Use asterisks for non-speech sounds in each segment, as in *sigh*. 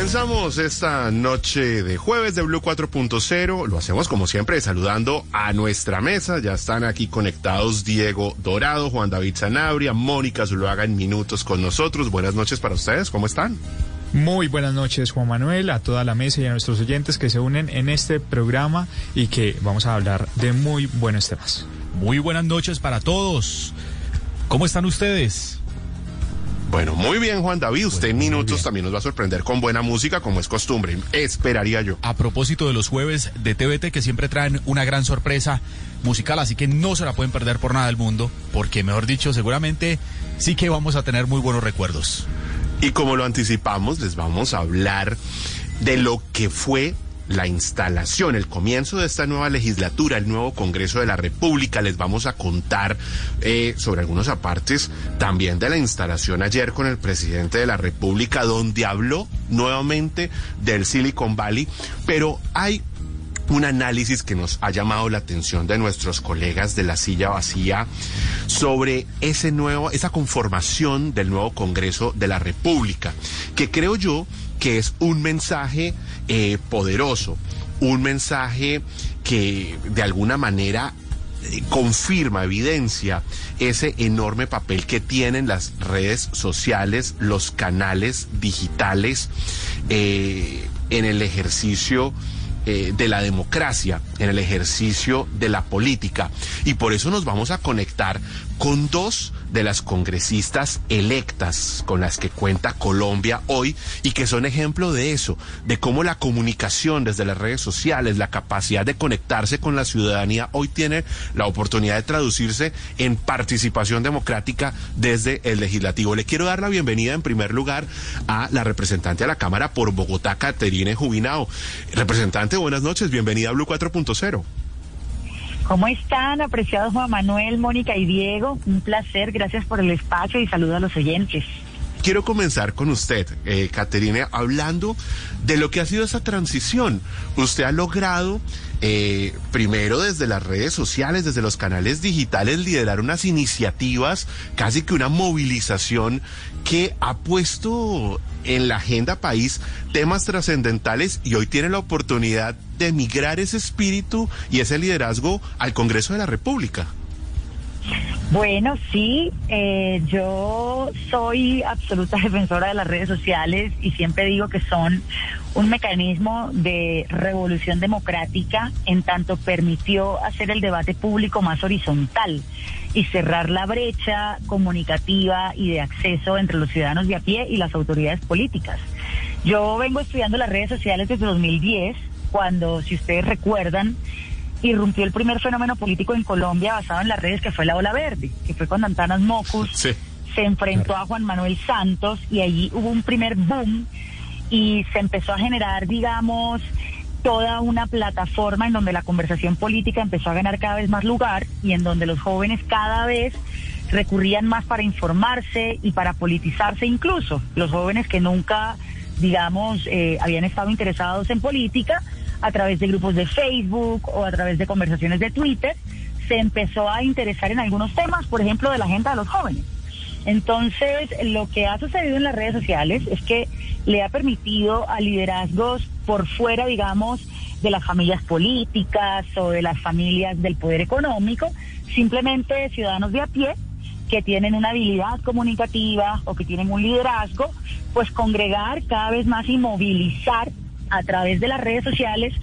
Comenzamos esta noche de jueves de Blue 4.0. Lo hacemos como siempre saludando a nuestra mesa. Ya están aquí conectados Diego Dorado, Juan David Zanabria, Mónica Zuluaga en minutos con nosotros. Buenas noches para ustedes. ¿Cómo están? Muy buenas noches, Juan Manuel, a toda la mesa y a nuestros oyentes que se unen en este programa y que vamos a hablar de muy buenos temas. Muy buenas noches para todos. ¿Cómo están ustedes? Bueno, muy bien, Juan David. Usted en minutos también nos va a sorprender con buena música, como es costumbre. Esperaría yo. A propósito de los jueves de TVT, que siempre traen una gran sorpresa musical, así que no se la pueden perder por nada del mundo, porque, mejor dicho, seguramente sí que vamos a tener muy buenos recuerdos. Y como lo anticipamos, les vamos a hablar de lo que fue la instalación, el comienzo de esta nueva legislatura, el nuevo Congreso de la República. Les vamos a contar eh, sobre algunos apartes también de la instalación ayer con el presidente de la República, donde habló nuevamente del Silicon Valley, pero hay un análisis que nos ha llamado la atención de nuestros colegas de la silla vacía sobre ese nuevo, esa conformación del nuevo Congreso de la República, que creo yo que es un mensaje eh, poderoso, un mensaje que de alguna manera eh, confirma, evidencia ese enorme papel que tienen las redes sociales, los canales digitales eh, en el ejercicio de la democracia, en el ejercicio de la política. Y por eso nos vamos a conectar con dos de las congresistas electas con las que cuenta Colombia hoy y que son ejemplo de eso, de cómo la comunicación desde las redes sociales, la capacidad de conectarse con la ciudadanía hoy tiene la oportunidad de traducirse en participación democrática desde el legislativo. Le quiero dar la bienvenida en primer lugar a la representante de la Cámara por Bogotá, Caterine Jubinao. Representante, buenas noches, bienvenida a Blue 4.0. ¿Cómo están, apreciados Juan Manuel, Mónica y Diego? Un placer, gracias por el espacio y saludo a los oyentes. Quiero comenzar con usted, eh, Caterina, hablando de lo que ha sido esa transición. Usted ha logrado, eh, primero desde las redes sociales, desde los canales digitales, liderar unas iniciativas, casi que una movilización que ha puesto en la agenda país temas trascendentales y hoy tiene la oportunidad de migrar ese espíritu y ese liderazgo al Congreso de la República. Bueno, sí, eh, yo soy absoluta *laughs* defensora de las redes sociales y siempre digo que son un mecanismo de revolución democrática en tanto permitió hacer el debate público más horizontal y cerrar la brecha comunicativa y de acceso entre los ciudadanos de a pie y las autoridades políticas. Yo vengo estudiando las redes sociales desde 2010, cuando, si ustedes recuerdan, irrumpió el primer fenómeno político en Colombia basado en las redes, que fue la Ola Verde, que fue cuando Antanas Mocus se enfrentó a Juan Manuel Santos y allí hubo un primer boom y se empezó a generar, digamos, toda una plataforma en donde la conversación política empezó a ganar cada vez más lugar y en donde los jóvenes cada vez recurrían más para informarse y para politizarse incluso. Los jóvenes que nunca, digamos, eh, habían estado interesados en política, a través de grupos de Facebook o a través de conversaciones de Twitter, se empezó a interesar en algunos temas, por ejemplo, de la agenda de los jóvenes. Entonces, lo que ha sucedido en las redes sociales es que le ha permitido a liderazgos por fuera, digamos, de las familias políticas o de las familias del poder económico, simplemente ciudadanos de a pie que tienen una habilidad comunicativa o que tienen un liderazgo, pues congregar cada vez más y movilizar a través de las redes sociales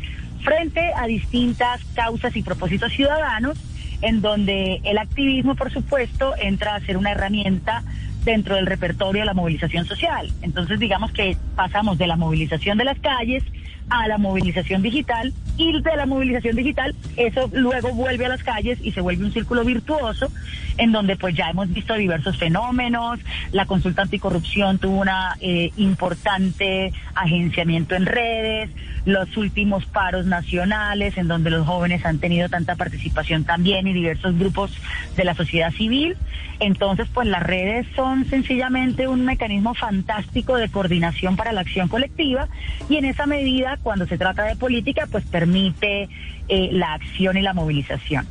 frente a distintas causas y propósitos ciudadanos, en donde el activismo, por supuesto, entra a ser una herramienta dentro del repertorio de la movilización social. Entonces, digamos que pasamos de la movilización de las calles a la movilización digital y de la movilización digital eso luego vuelve a las calles y se vuelve un círculo virtuoso en donde pues ya hemos visto diversos fenómenos, la consulta anticorrupción tuvo una eh, importante agenciamiento en redes, los últimos paros nacionales en donde los jóvenes han tenido tanta participación también y diversos grupos de la sociedad civil. Entonces, pues las redes son sencillamente un mecanismo fantástico de coordinación para la acción colectiva y en esa medida, cuando se trata de política, pues permite eh, la acción y la movilización.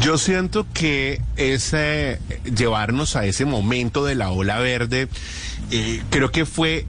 Yo siento que ese llevarnos a ese momento de la ola verde, eh, creo que fue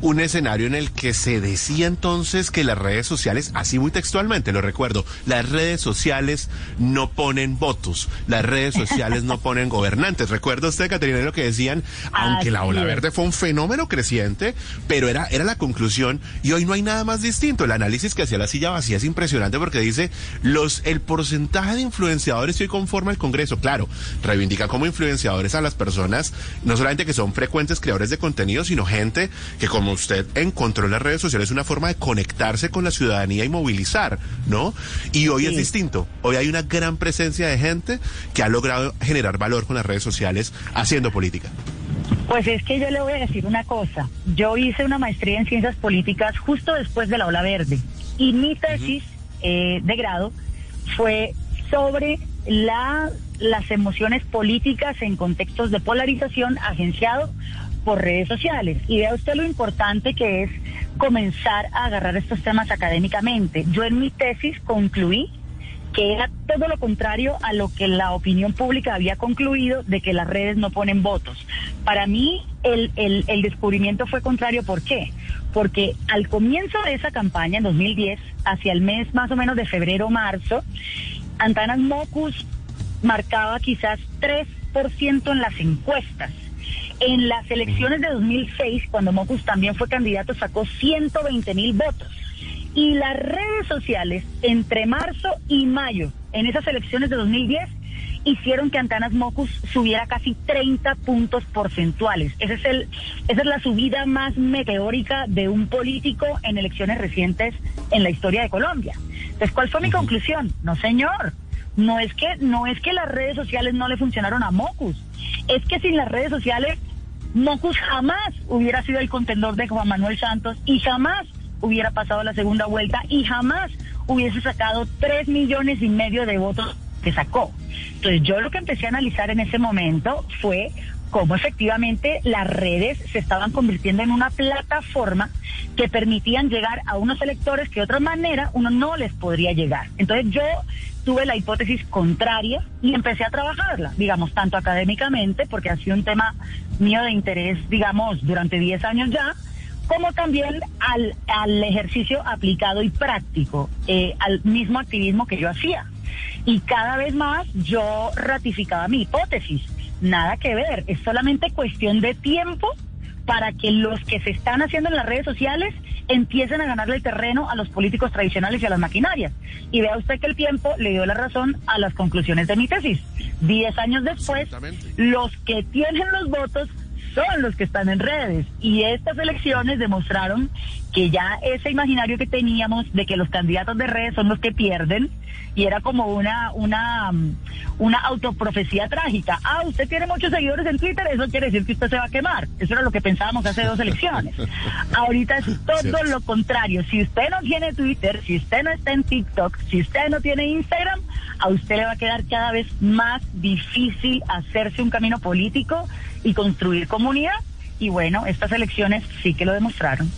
un escenario en el que se decía entonces que las redes sociales, así muy textualmente, lo recuerdo, las redes sociales no ponen votos, las redes sociales no ponen gobernantes. ¿Recuerda usted, Caterina, lo que decían? Aunque la ola verde fue un fenómeno creciente, pero era, era la conclusión y hoy no hay nada más distinto. El análisis que hacía la silla vacía es impresionante porque dice los, el porcentaje de influenciadores que hoy conforma el Congreso, claro, reivindica como influenciadores a las personas, no solamente que son frecuentes creadores de contenido, sino gente que como usted encontró en las redes sociales una forma de conectarse con la ciudadanía y movilizar, ¿no? Y hoy es distinto. Hoy hay una gran presencia de gente que ha logrado generar valor con las redes sociales haciendo política. Pues es que yo le voy a decir una cosa. Yo hice una maestría en ciencias políticas justo después de la ola verde y mi tesis eh, de grado fue sobre la, las emociones políticas en contextos de polarización agenciado por redes sociales. Y vea usted lo importante que es comenzar a agarrar estos temas académicamente. Yo en mi tesis concluí que era todo lo contrario a lo que la opinión pública había concluido de que las redes no ponen votos. Para mí el, el, descubrimiento fue contrario. ¿Por qué? Porque al comienzo de esa campaña, en 2010, hacia el mes más o menos de febrero marzo, Antanas Mocus marcaba quizás 3% en las encuestas. En las elecciones de 2006, cuando Mocus también fue candidato, sacó 120 mil votos. Y las redes sociales, entre marzo y mayo, en esas elecciones de 2010, hicieron que Antanas Mocus subiera casi 30 puntos porcentuales. Ese es el, esa es la subida más meteórica de un político en elecciones recientes en la historia de Colombia. Entonces, ¿cuál fue mi conclusión? No, señor. No es que no es que las redes sociales no le funcionaron a Mocus. Es que sin las redes sociales Mocus jamás hubiera sido el contendor de Juan Manuel Santos y jamás hubiera pasado la segunda vuelta y jamás hubiese sacado tres millones y medio de votos que sacó. Entonces yo lo que empecé a analizar en ese momento fue cómo efectivamente las redes se estaban convirtiendo en una plataforma que permitían llegar a unos electores que de otra manera uno no les podría llegar. Entonces yo tuve la hipótesis contraria y empecé a trabajarla, digamos, tanto académicamente, porque ha sido un tema mío de interés, digamos, durante 10 años ya, como también al, al ejercicio aplicado y práctico, eh, al mismo activismo que yo hacía. Y cada vez más yo ratificaba mi hipótesis. Nada que ver, es solamente cuestión de tiempo para que los que se están haciendo en las redes sociales empiecen a ganarle el terreno a los políticos tradicionales y a las maquinarias. Y vea usted que el tiempo le dio la razón a las conclusiones de mi tesis. Diez años después, los que tienen los votos son los que están en redes. Y estas elecciones demostraron que ya ese imaginario que teníamos de que los candidatos de redes son los que pierden, y era como una, una, una autoprofecía trágica. Ah, usted tiene muchos seguidores en Twitter, eso quiere decir que usted se va a quemar. Eso era lo que pensábamos hace dos elecciones. Ahorita es *laughs* todo lo contrario. Si usted no tiene Twitter, si usted no está en TikTok, si usted no tiene Instagram, a usted le va a quedar cada vez más difícil hacerse un camino político y construir comunidad. Y bueno, estas elecciones sí que lo demostraron.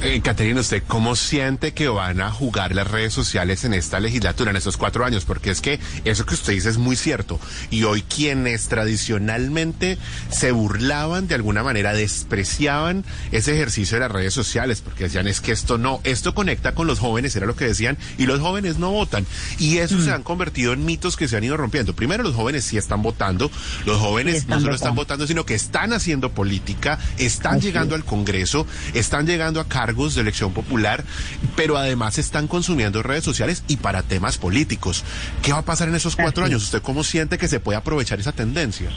Eh, Caterina, ¿usted cómo siente que van a jugar las redes sociales en esta legislatura, en estos cuatro años? Porque es que eso que usted dice es muy cierto. Y hoy quienes tradicionalmente se burlaban de alguna manera, despreciaban ese ejercicio de las redes sociales, porque decían es que esto no, esto conecta con los jóvenes, era lo que decían, y los jóvenes no votan. Y eso se han convertido en mitos que se han ido rompiendo. Primero, los jóvenes sí están votando, los jóvenes no solo están votando, sino que están haciendo política, están llegando al Congreso, están llegando a cargos de elección popular, pero además están consumiendo redes sociales y para temas políticos. ¿Qué va a pasar en esos cuatro años? ¿Usted cómo siente que se puede aprovechar esa tendencia?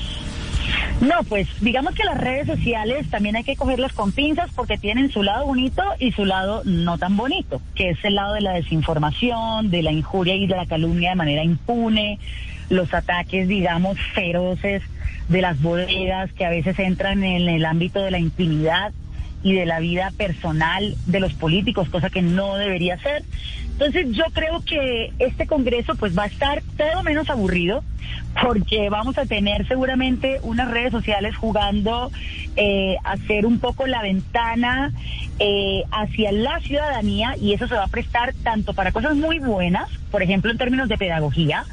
No, pues digamos que las redes sociales también hay que cogerlas con pinzas porque tienen su lado bonito y su lado no tan bonito, que es el lado de la desinformación, de la injuria y de la calumnia de manera impune, los ataques, digamos, feroces de las bodegas que a veces entran en el ámbito de la intimidad y de la vida personal de los políticos, cosa que no debería ser. Entonces yo creo que este Congreso pues va a estar todo menos aburrido porque vamos a tener seguramente unas redes sociales jugando eh, a ser un poco la ventana eh, hacia la ciudadanía y eso se va a prestar tanto para cosas muy buenas, por ejemplo en términos de pedagogía.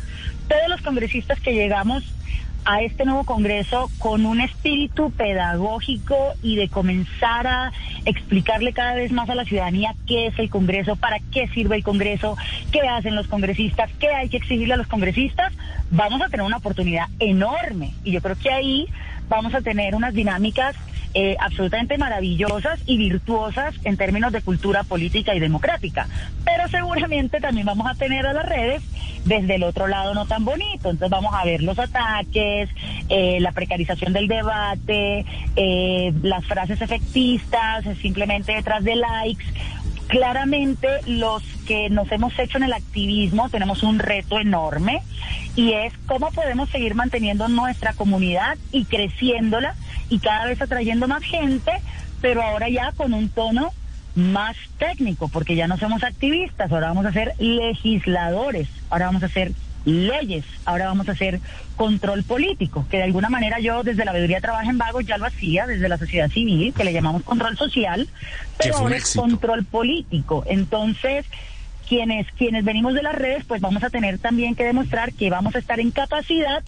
Todos los congresistas que llegamos a este nuevo Congreso con un espíritu pedagógico y de comenzar a explicarle cada vez más a la ciudadanía qué es el Congreso, para qué sirve el Congreso, qué hacen los congresistas, qué hay que exigirle a los congresistas, vamos a tener una oportunidad enorme. Y yo creo que ahí vamos a tener unas dinámicas eh, absolutamente maravillosas y virtuosas en términos de cultura política y democrática. Pero seguramente también vamos a tener a las redes desde el otro lado no tan bonito. Entonces vamos a ver los ataques, eh, la precarización del debate, eh, las frases efectistas, simplemente detrás de likes claramente los que nos hemos hecho en el activismo tenemos un reto enorme y es cómo podemos seguir manteniendo nuestra comunidad y creciéndola y cada vez atrayendo más gente, pero ahora ya con un tono más técnico, porque ya no somos activistas, ahora vamos a ser legisladores, ahora vamos a ser leyes, ahora vamos a hacer control político, que de alguna manera yo desde la veeduría Trabaja en Vagos ya lo hacía, desde la sociedad civil, que le llamamos control social, pero ahora es control político. Entonces, quienes, quienes venimos de las redes, pues vamos a tener también que demostrar que vamos a estar en capacidad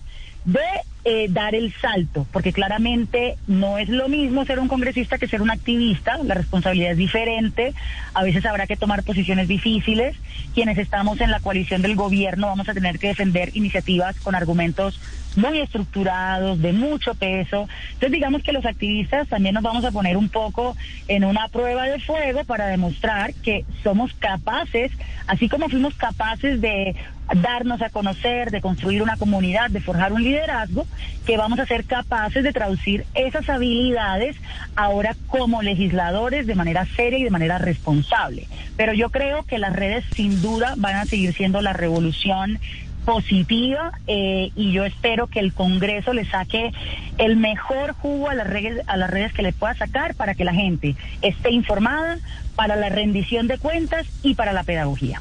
de eh, dar el salto, porque claramente no es lo mismo ser un congresista que ser un activista, la responsabilidad es diferente, a veces habrá que tomar posiciones difíciles, quienes estamos en la coalición del gobierno vamos a tener que defender iniciativas con argumentos muy estructurados, de mucho peso. Entonces digamos que los activistas también nos vamos a poner un poco en una prueba de fuego para demostrar que somos capaces, así como fuimos capaces de darnos a conocer, de construir una comunidad, de forjar un liderazgo, que vamos a ser capaces de traducir esas habilidades ahora como legisladores de manera seria y de manera responsable. Pero yo creo que las redes sin duda van a seguir siendo la revolución positiva eh, y yo espero que el Congreso le saque el mejor jugo a las redes a las redes que le pueda sacar para que la gente esté informada para la rendición de cuentas y para la pedagogía.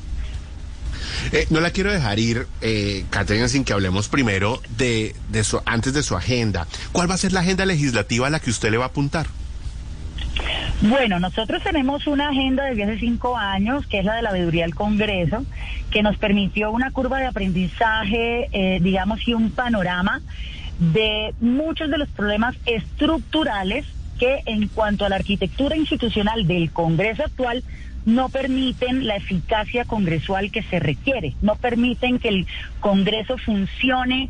Eh, no la quiero dejar ir, eh, Caterina, sin que hablemos primero de, de su, antes de su agenda. ¿Cuál va a ser la agenda legislativa a la que usted le va a apuntar? Bueno, nosotros tenemos una agenda desde hace cinco años, que es la de la veeduría del Congreso, que nos permitió una curva de aprendizaje, eh, digamos, y un panorama de muchos de los problemas estructurales que en cuanto a la arquitectura institucional del Congreso actual no permiten la eficacia congresual que se requiere, no permiten que el Congreso funcione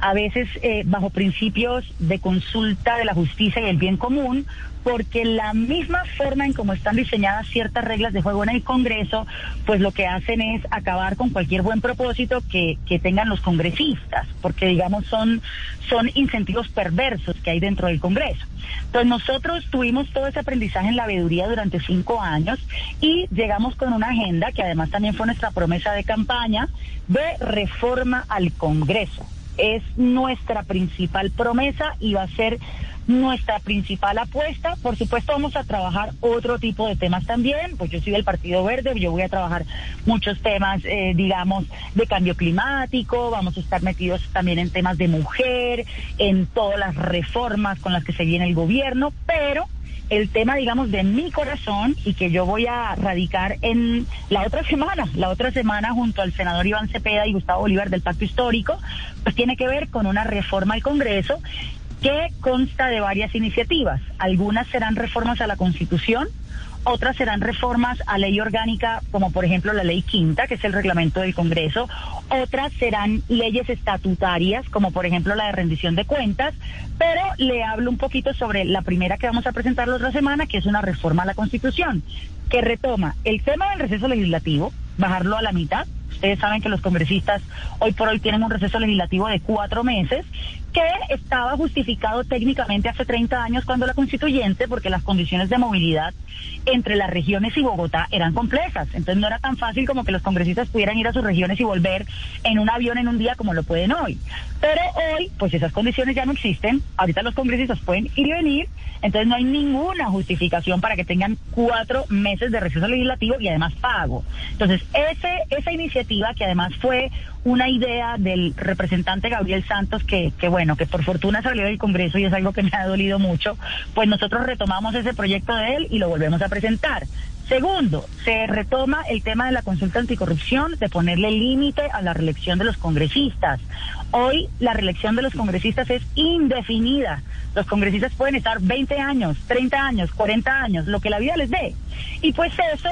a veces eh, bajo principios de consulta de la justicia y el bien común, porque la misma forma en cómo están diseñadas ciertas reglas de juego en el Congreso, pues lo que hacen es acabar con cualquier buen propósito que, que tengan los congresistas, porque digamos son, son incentivos perversos que hay dentro del Congreso. Entonces nosotros tuvimos todo ese aprendizaje en la veeduría durante cinco años y llegamos con una agenda que además también fue nuestra promesa de campaña de reforma al Congreso. Es nuestra principal promesa y va a ser nuestra principal apuesta. Por supuesto, vamos a trabajar otro tipo de temas también, pues yo soy del Partido Verde, yo voy a trabajar muchos temas, eh, digamos, de cambio climático, vamos a estar metidos también en temas de mujer, en todas las reformas con las que se viene el gobierno, pero el tema, digamos, de mi corazón y que yo voy a radicar en la otra semana, la otra semana junto al senador Iván Cepeda y Gustavo Bolívar del Pacto Histórico, pues tiene que ver con una reforma al Congreso que consta de varias iniciativas. Algunas serán reformas a la Constitución, otras serán reformas a ley orgánica, como por ejemplo la ley quinta, que es el reglamento del Congreso. Otras serán leyes estatutarias, como por ejemplo la de rendición de cuentas. Pero le hablo un poquito sobre la primera que vamos a presentar la otra semana, que es una reforma a la Constitución, que retoma el tema del receso legislativo, bajarlo a la mitad. Ustedes saben que los congresistas hoy por hoy tienen un receso legislativo de cuatro meses que estaba justificado técnicamente hace 30 años cuando la constituyente, porque las condiciones de movilidad entre las regiones y Bogotá eran complejas. Entonces no era tan fácil como que los congresistas pudieran ir a sus regiones y volver en un avión en un día como lo pueden hoy. Pero hoy, pues esas condiciones ya no existen. Ahorita los congresistas pueden ir y venir. Entonces no hay ninguna justificación para que tengan cuatro meses de receso legislativo y además pago. Entonces ese, esa iniciativa que además fue una idea del representante Gabriel Santos que, que, bueno, que por fortuna salió del Congreso y es algo que me ha dolido mucho, pues nosotros retomamos ese proyecto de él y lo volvemos a presentar. Segundo, se retoma el tema de la consulta anticorrupción, de ponerle límite a la reelección de los congresistas. Hoy la reelección de los congresistas es indefinida. Los congresistas pueden estar 20 años, 30 años, 40 años, lo que la vida les dé. Y pues eso,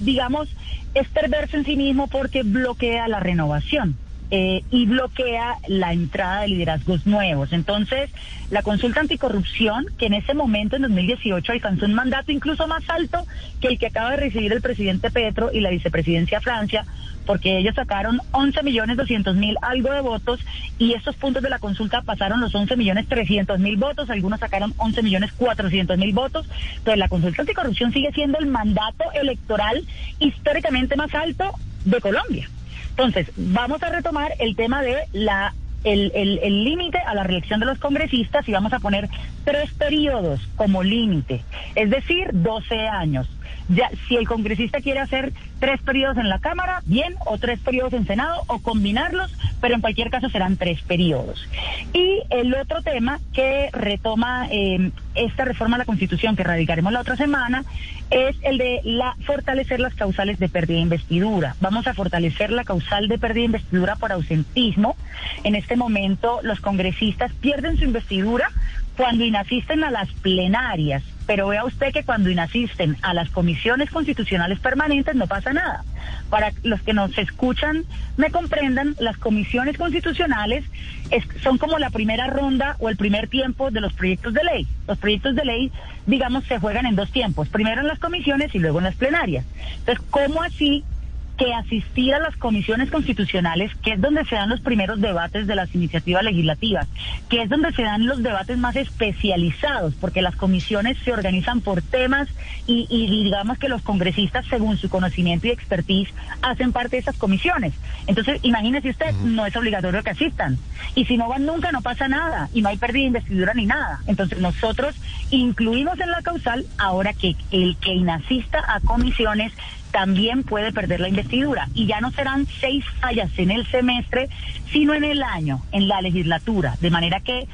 digamos, es perverso en sí mismo porque bloquea la renovación. Eh, y bloquea la entrada de liderazgos nuevos. Entonces, la consulta anticorrupción, que en ese momento, en 2018, alcanzó un mandato incluso más alto que el que acaba de recibir el presidente Petro y la vicepresidencia Francia, porque ellos sacaron 11 millones 200 mil algo de votos y estos puntos de la consulta pasaron los 11 millones 300 mil votos, algunos sacaron 11 millones 400 mil votos. Entonces, la consulta anticorrupción sigue siendo el mandato electoral históricamente más alto de Colombia. Entonces, vamos a retomar el tema de la el límite a la reelección de los congresistas y vamos a poner tres periodos como límite, es decir, 12 años. Ya, si el congresista quiere hacer tres periodos en la Cámara, bien, o tres periodos en Senado, o combinarlos, pero en cualquier caso serán tres periodos. Y el otro tema que retoma eh, esta reforma a la Constitución que radicaremos la otra semana es el de la fortalecer las causales de pérdida de investidura. Vamos a fortalecer la causal de pérdida de investidura por ausentismo. En este momento los congresistas pierden su investidura cuando inasisten a las plenarias pero vea usted que cuando inasisten a las comisiones constitucionales permanentes no pasa nada. Para los que nos escuchan, me comprendan, las comisiones constitucionales son como la primera ronda o el primer tiempo de los proyectos de ley. Los proyectos de ley, digamos, se juegan en dos tiempos, primero en las comisiones y luego en las plenarias. Entonces, ¿cómo así que asistir a las comisiones constitucionales, que es donde se dan los primeros debates de las iniciativas legislativas, que es donde se dan los debates más especializados, porque las comisiones se organizan por temas y, digamos que los congresistas, según su conocimiento y expertise, hacen parte de esas comisiones. Entonces, imagínese usted, no es obligatorio que asistan. Y si no van nunca, no pasa nada, y no hay pérdida de investidura ni nada. Entonces, nosotros incluimos en la causal ahora que el que inasista a comisiones también puede perder la investidura. Y ya no serán seis fallas en el semestre, sino en el año, en la legislatura. De manera que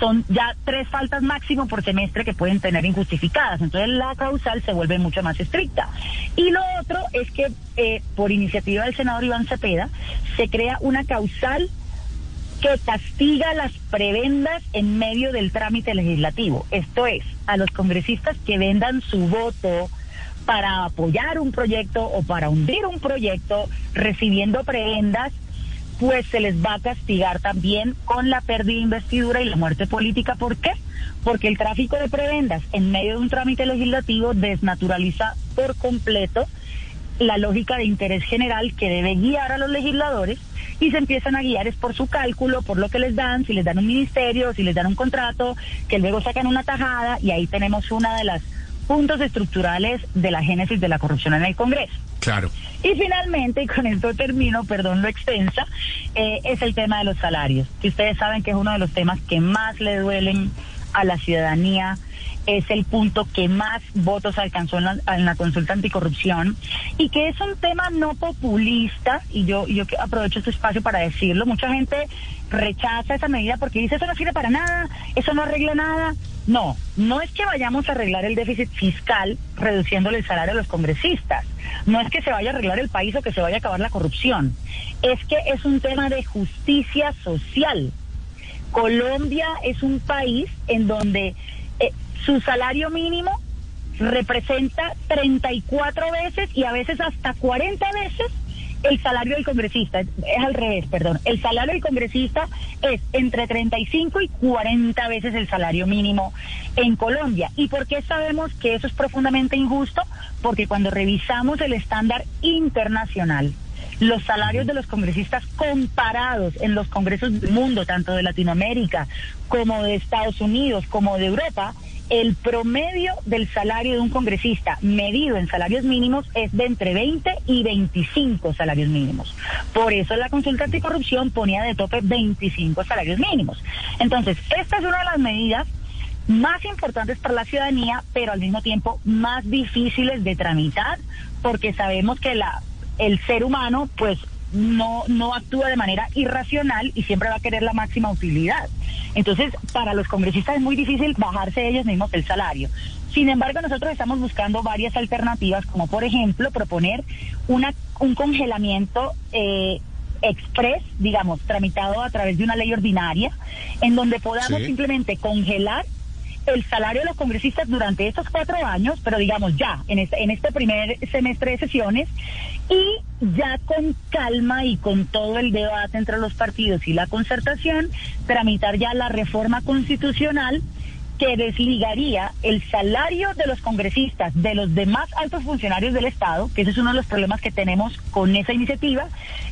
son ya tres faltas máximo por semestre que pueden tener injustificadas. Entonces la causal se vuelve mucho más estricta. Y lo otro es que eh, por iniciativa del senador Iván Cepeda se crea una causal que castiga las prebendas en medio del trámite legislativo. Esto es, a los congresistas que vendan su voto, para apoyar un proyecto o para hundir un proyecto recibiendo prebendas, pues se les va a castigar también con la pérdida de investidura y la muerte política. ¿Por qué? Porque el tráfico de prebendas en medio de un trámite legislativo desnaturaliza por completo la lógica de interés general que debe guiar a los legisladores y se empiezan a guiar es por su cálculo, por lo que les dan, si les dan un ministerio, si les dan un contrato, que luego sacan una tajada y ahí tenemos una de las puntos estructurales de la génesis de la corrupción en el Congreso. Claro. Y finalmente, y con esto termino, perdón lo extensa, eh, es el tema de los salarios, que ustedes saben que es uno de los temas que más le duelen a la ciudadanía es el punto que más votos alcanzó en la, consulta anticorrupción y que es un tema no populista, y yo, yo aprovecho este espacio para decirlo, mucha gente rechaza esa medida porque dice eso no sirve para nada, eso no arregla nada. No, no es que vayamos a arreglar el déficit fiscal reduciéndole el salario a los congresistas. No es que se vaya a arreglar el país o que se vaya a acabar la corrupción. Es que es un tema de justicia social. Colombia es un país en donde eh, su salario mínimo representa 34 veces y a veces hasta 40 veces el salario del congresista, es al revés, perdón, el salario del congresista es entre 35 y 40 veces el salario mínimo en Colombia. ¿Y por qué sabemos que eso es profundamente injusto? Porque cuando revisamos el estándar internacional, los salarios de los congresistas comparados en los congresos del mundo, tanto de Latinoamérica como de Estados Unidos, como de Europa, el promedio del salario de un congresista medido en salarios mínimos es de entre 20 y 25 salarios mínimos. Por eso la consulta anticorrupción ponía de tope 25 salarios mínimos. Entonces, esta es una de las medidas más importantes para la ciudadanía, pero al mismo tiempo más difíciles de tramitar, porque sabemos que la el ser humano, pues no, no actúa de manera irracional y siempre va a querer la máxima utilidad. Entonces, para los congresistas es muy difícil bajarse ellos mismos el salario. Sin embargo, nosotros estamos buscando varias alternativas, como por ejemplo proponer una, un congelamiento eh, express, digamos, tramitado a través de una ley ordinaria, en donde podamos simplemente congelar el salario de los congresistas durante estos cuatro años, pero digamos ya, en este, en este primer semestre de sesiones, y ya con calma y con todo el debate entre los partidos y la concertación, tramitar ya la reforma constitucional que desligaría el salario de los congresistas de los demás altos funcionarios del Estado, que ese es uno de los problemas que tenemos con esa iniciativa,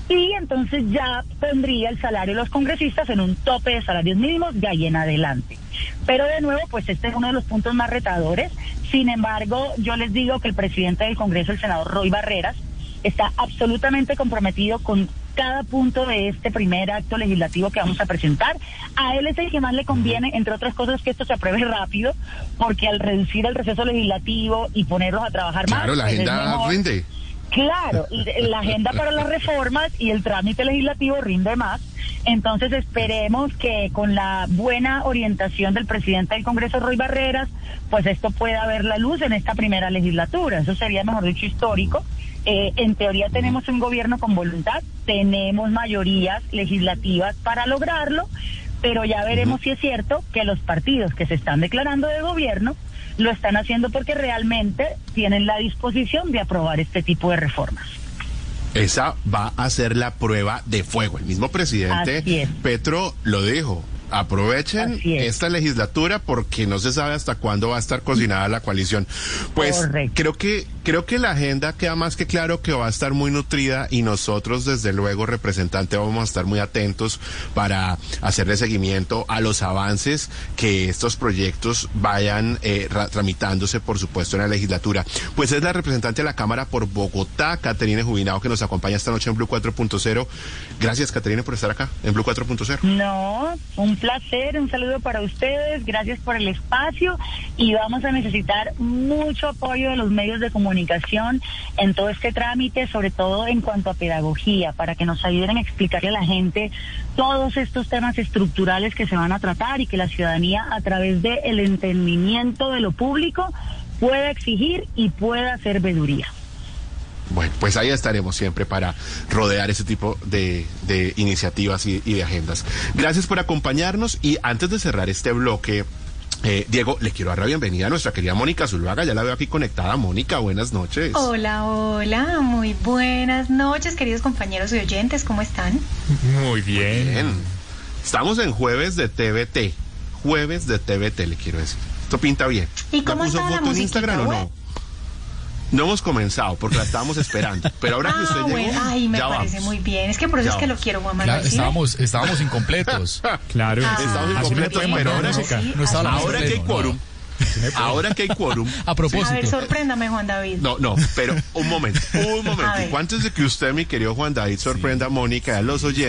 y entonces ya pondría el salario de los congresistas en un tope de salarios mínimos de ahí en adelante. Pero de nuevo, pues este es uno de los puntos más retadores. Sin embargo, yo les digo que el presidente del Congreso, el senador Roy Barreras, está absolutamente comprometido con cada punto de este primer acto legislativo que vamos a presentar. A él es el que más le conviene, entre otras cosas, que esto se apruebe rápido, porque al reducir el receso legislativo y ponerlos a trabajar más... Claro, la pues, es agenda rinde. Claro, la agenda para las reformas y el trámite legislativo rinde más. Entonces esperemos que con la buena orientación del presidente del Congreso, Roy Barreras, pues esto pueda ver la luz en esta primera legislatura. Eso sería, mejor dicho, histórico. Eh, en teoría tenemos un gobierno con voluntad, tenemos mayorías legislativas para lograrlo, pero ya veremos si es cierto que los partidos que se están declarando de gobierno lo están haciendo porque realmente tienen la disposición de aprobar este tipo de reformas. Esa va a ser la prueba de fuego. El mismo presidente. Petro lo dijo. Aprovechen es. esta legislatura porque no se sabe hasta cuándo va a estar cocinada la coalición. Pues Correcto. creo que creo que la agenda queda más que claro que va a estar muy nutrida y nosotros desde luego representante vamos a estar muy atentos para hacerle seguimiento a los avances que estos proyectos vayan eh, ra- tramitándose por supuesto en la legislatura. Pues es la representante de la Cámara por Bogotá, Caterine Jubinado, que nos acompaña esta noche en Blue 4.0. Gracias Caterine por estar acá en Blue 4.0. No, un placer, un saludo para ustedes, gracias por el espacio y vamos a necesitar mucho apoyo de los medios de comunicación en todo este trámite, sobre todo en cuanto a pedagogía, para que nos ayuden a explicarle a la gente todos estos temas estructurales que se van a tratar y que la ciudadanía a través del entendimiento de lo público pueda exigir y pueda hacer veduría. Bueno, pues ahí estaremos siempre para rodear ese tipo de, iniciativas y de agendas. Gracias por acompañarnos y antes de cerrar este bloque, eh, Diego, le quiero dar la bienvenida a nuestra querida Mónica Zuluaga. Ya la veo aquí conectada. Mónica, buenas noches. Hola, hola, muy buenas noches, queridos compañeros y oyentes, ¿cómo están? Muy bien. Bien. Estamos en jueves de TVT. Jueves de TVT, le quiero decir. Esto pinta bien. ¿Y ¿Ya cómo puso está la foto en Instagram o no? No hemos comenzado porque la estábamos esperando. Pero ahora que usted ah, llegó, bueno, ay, me ya parece vamos. muy bien. Es que por eso Ya es que lo quiero, Juan Claro, Manuel. estábamos, estábamos incompletos. *laughs* Claro. Ah, Estamos Así me incompletos, pero ahora- música. sí, No estaba la así. Ahora que hay No, quórum. Ahora que hay quórum. A A ver, propósito. sorpréndame, Juan David. No, no, pero un momento, un *laughs* momento. Antes de que usted, mi querido Juan David, sorprenda a Mónica y a los oyentes.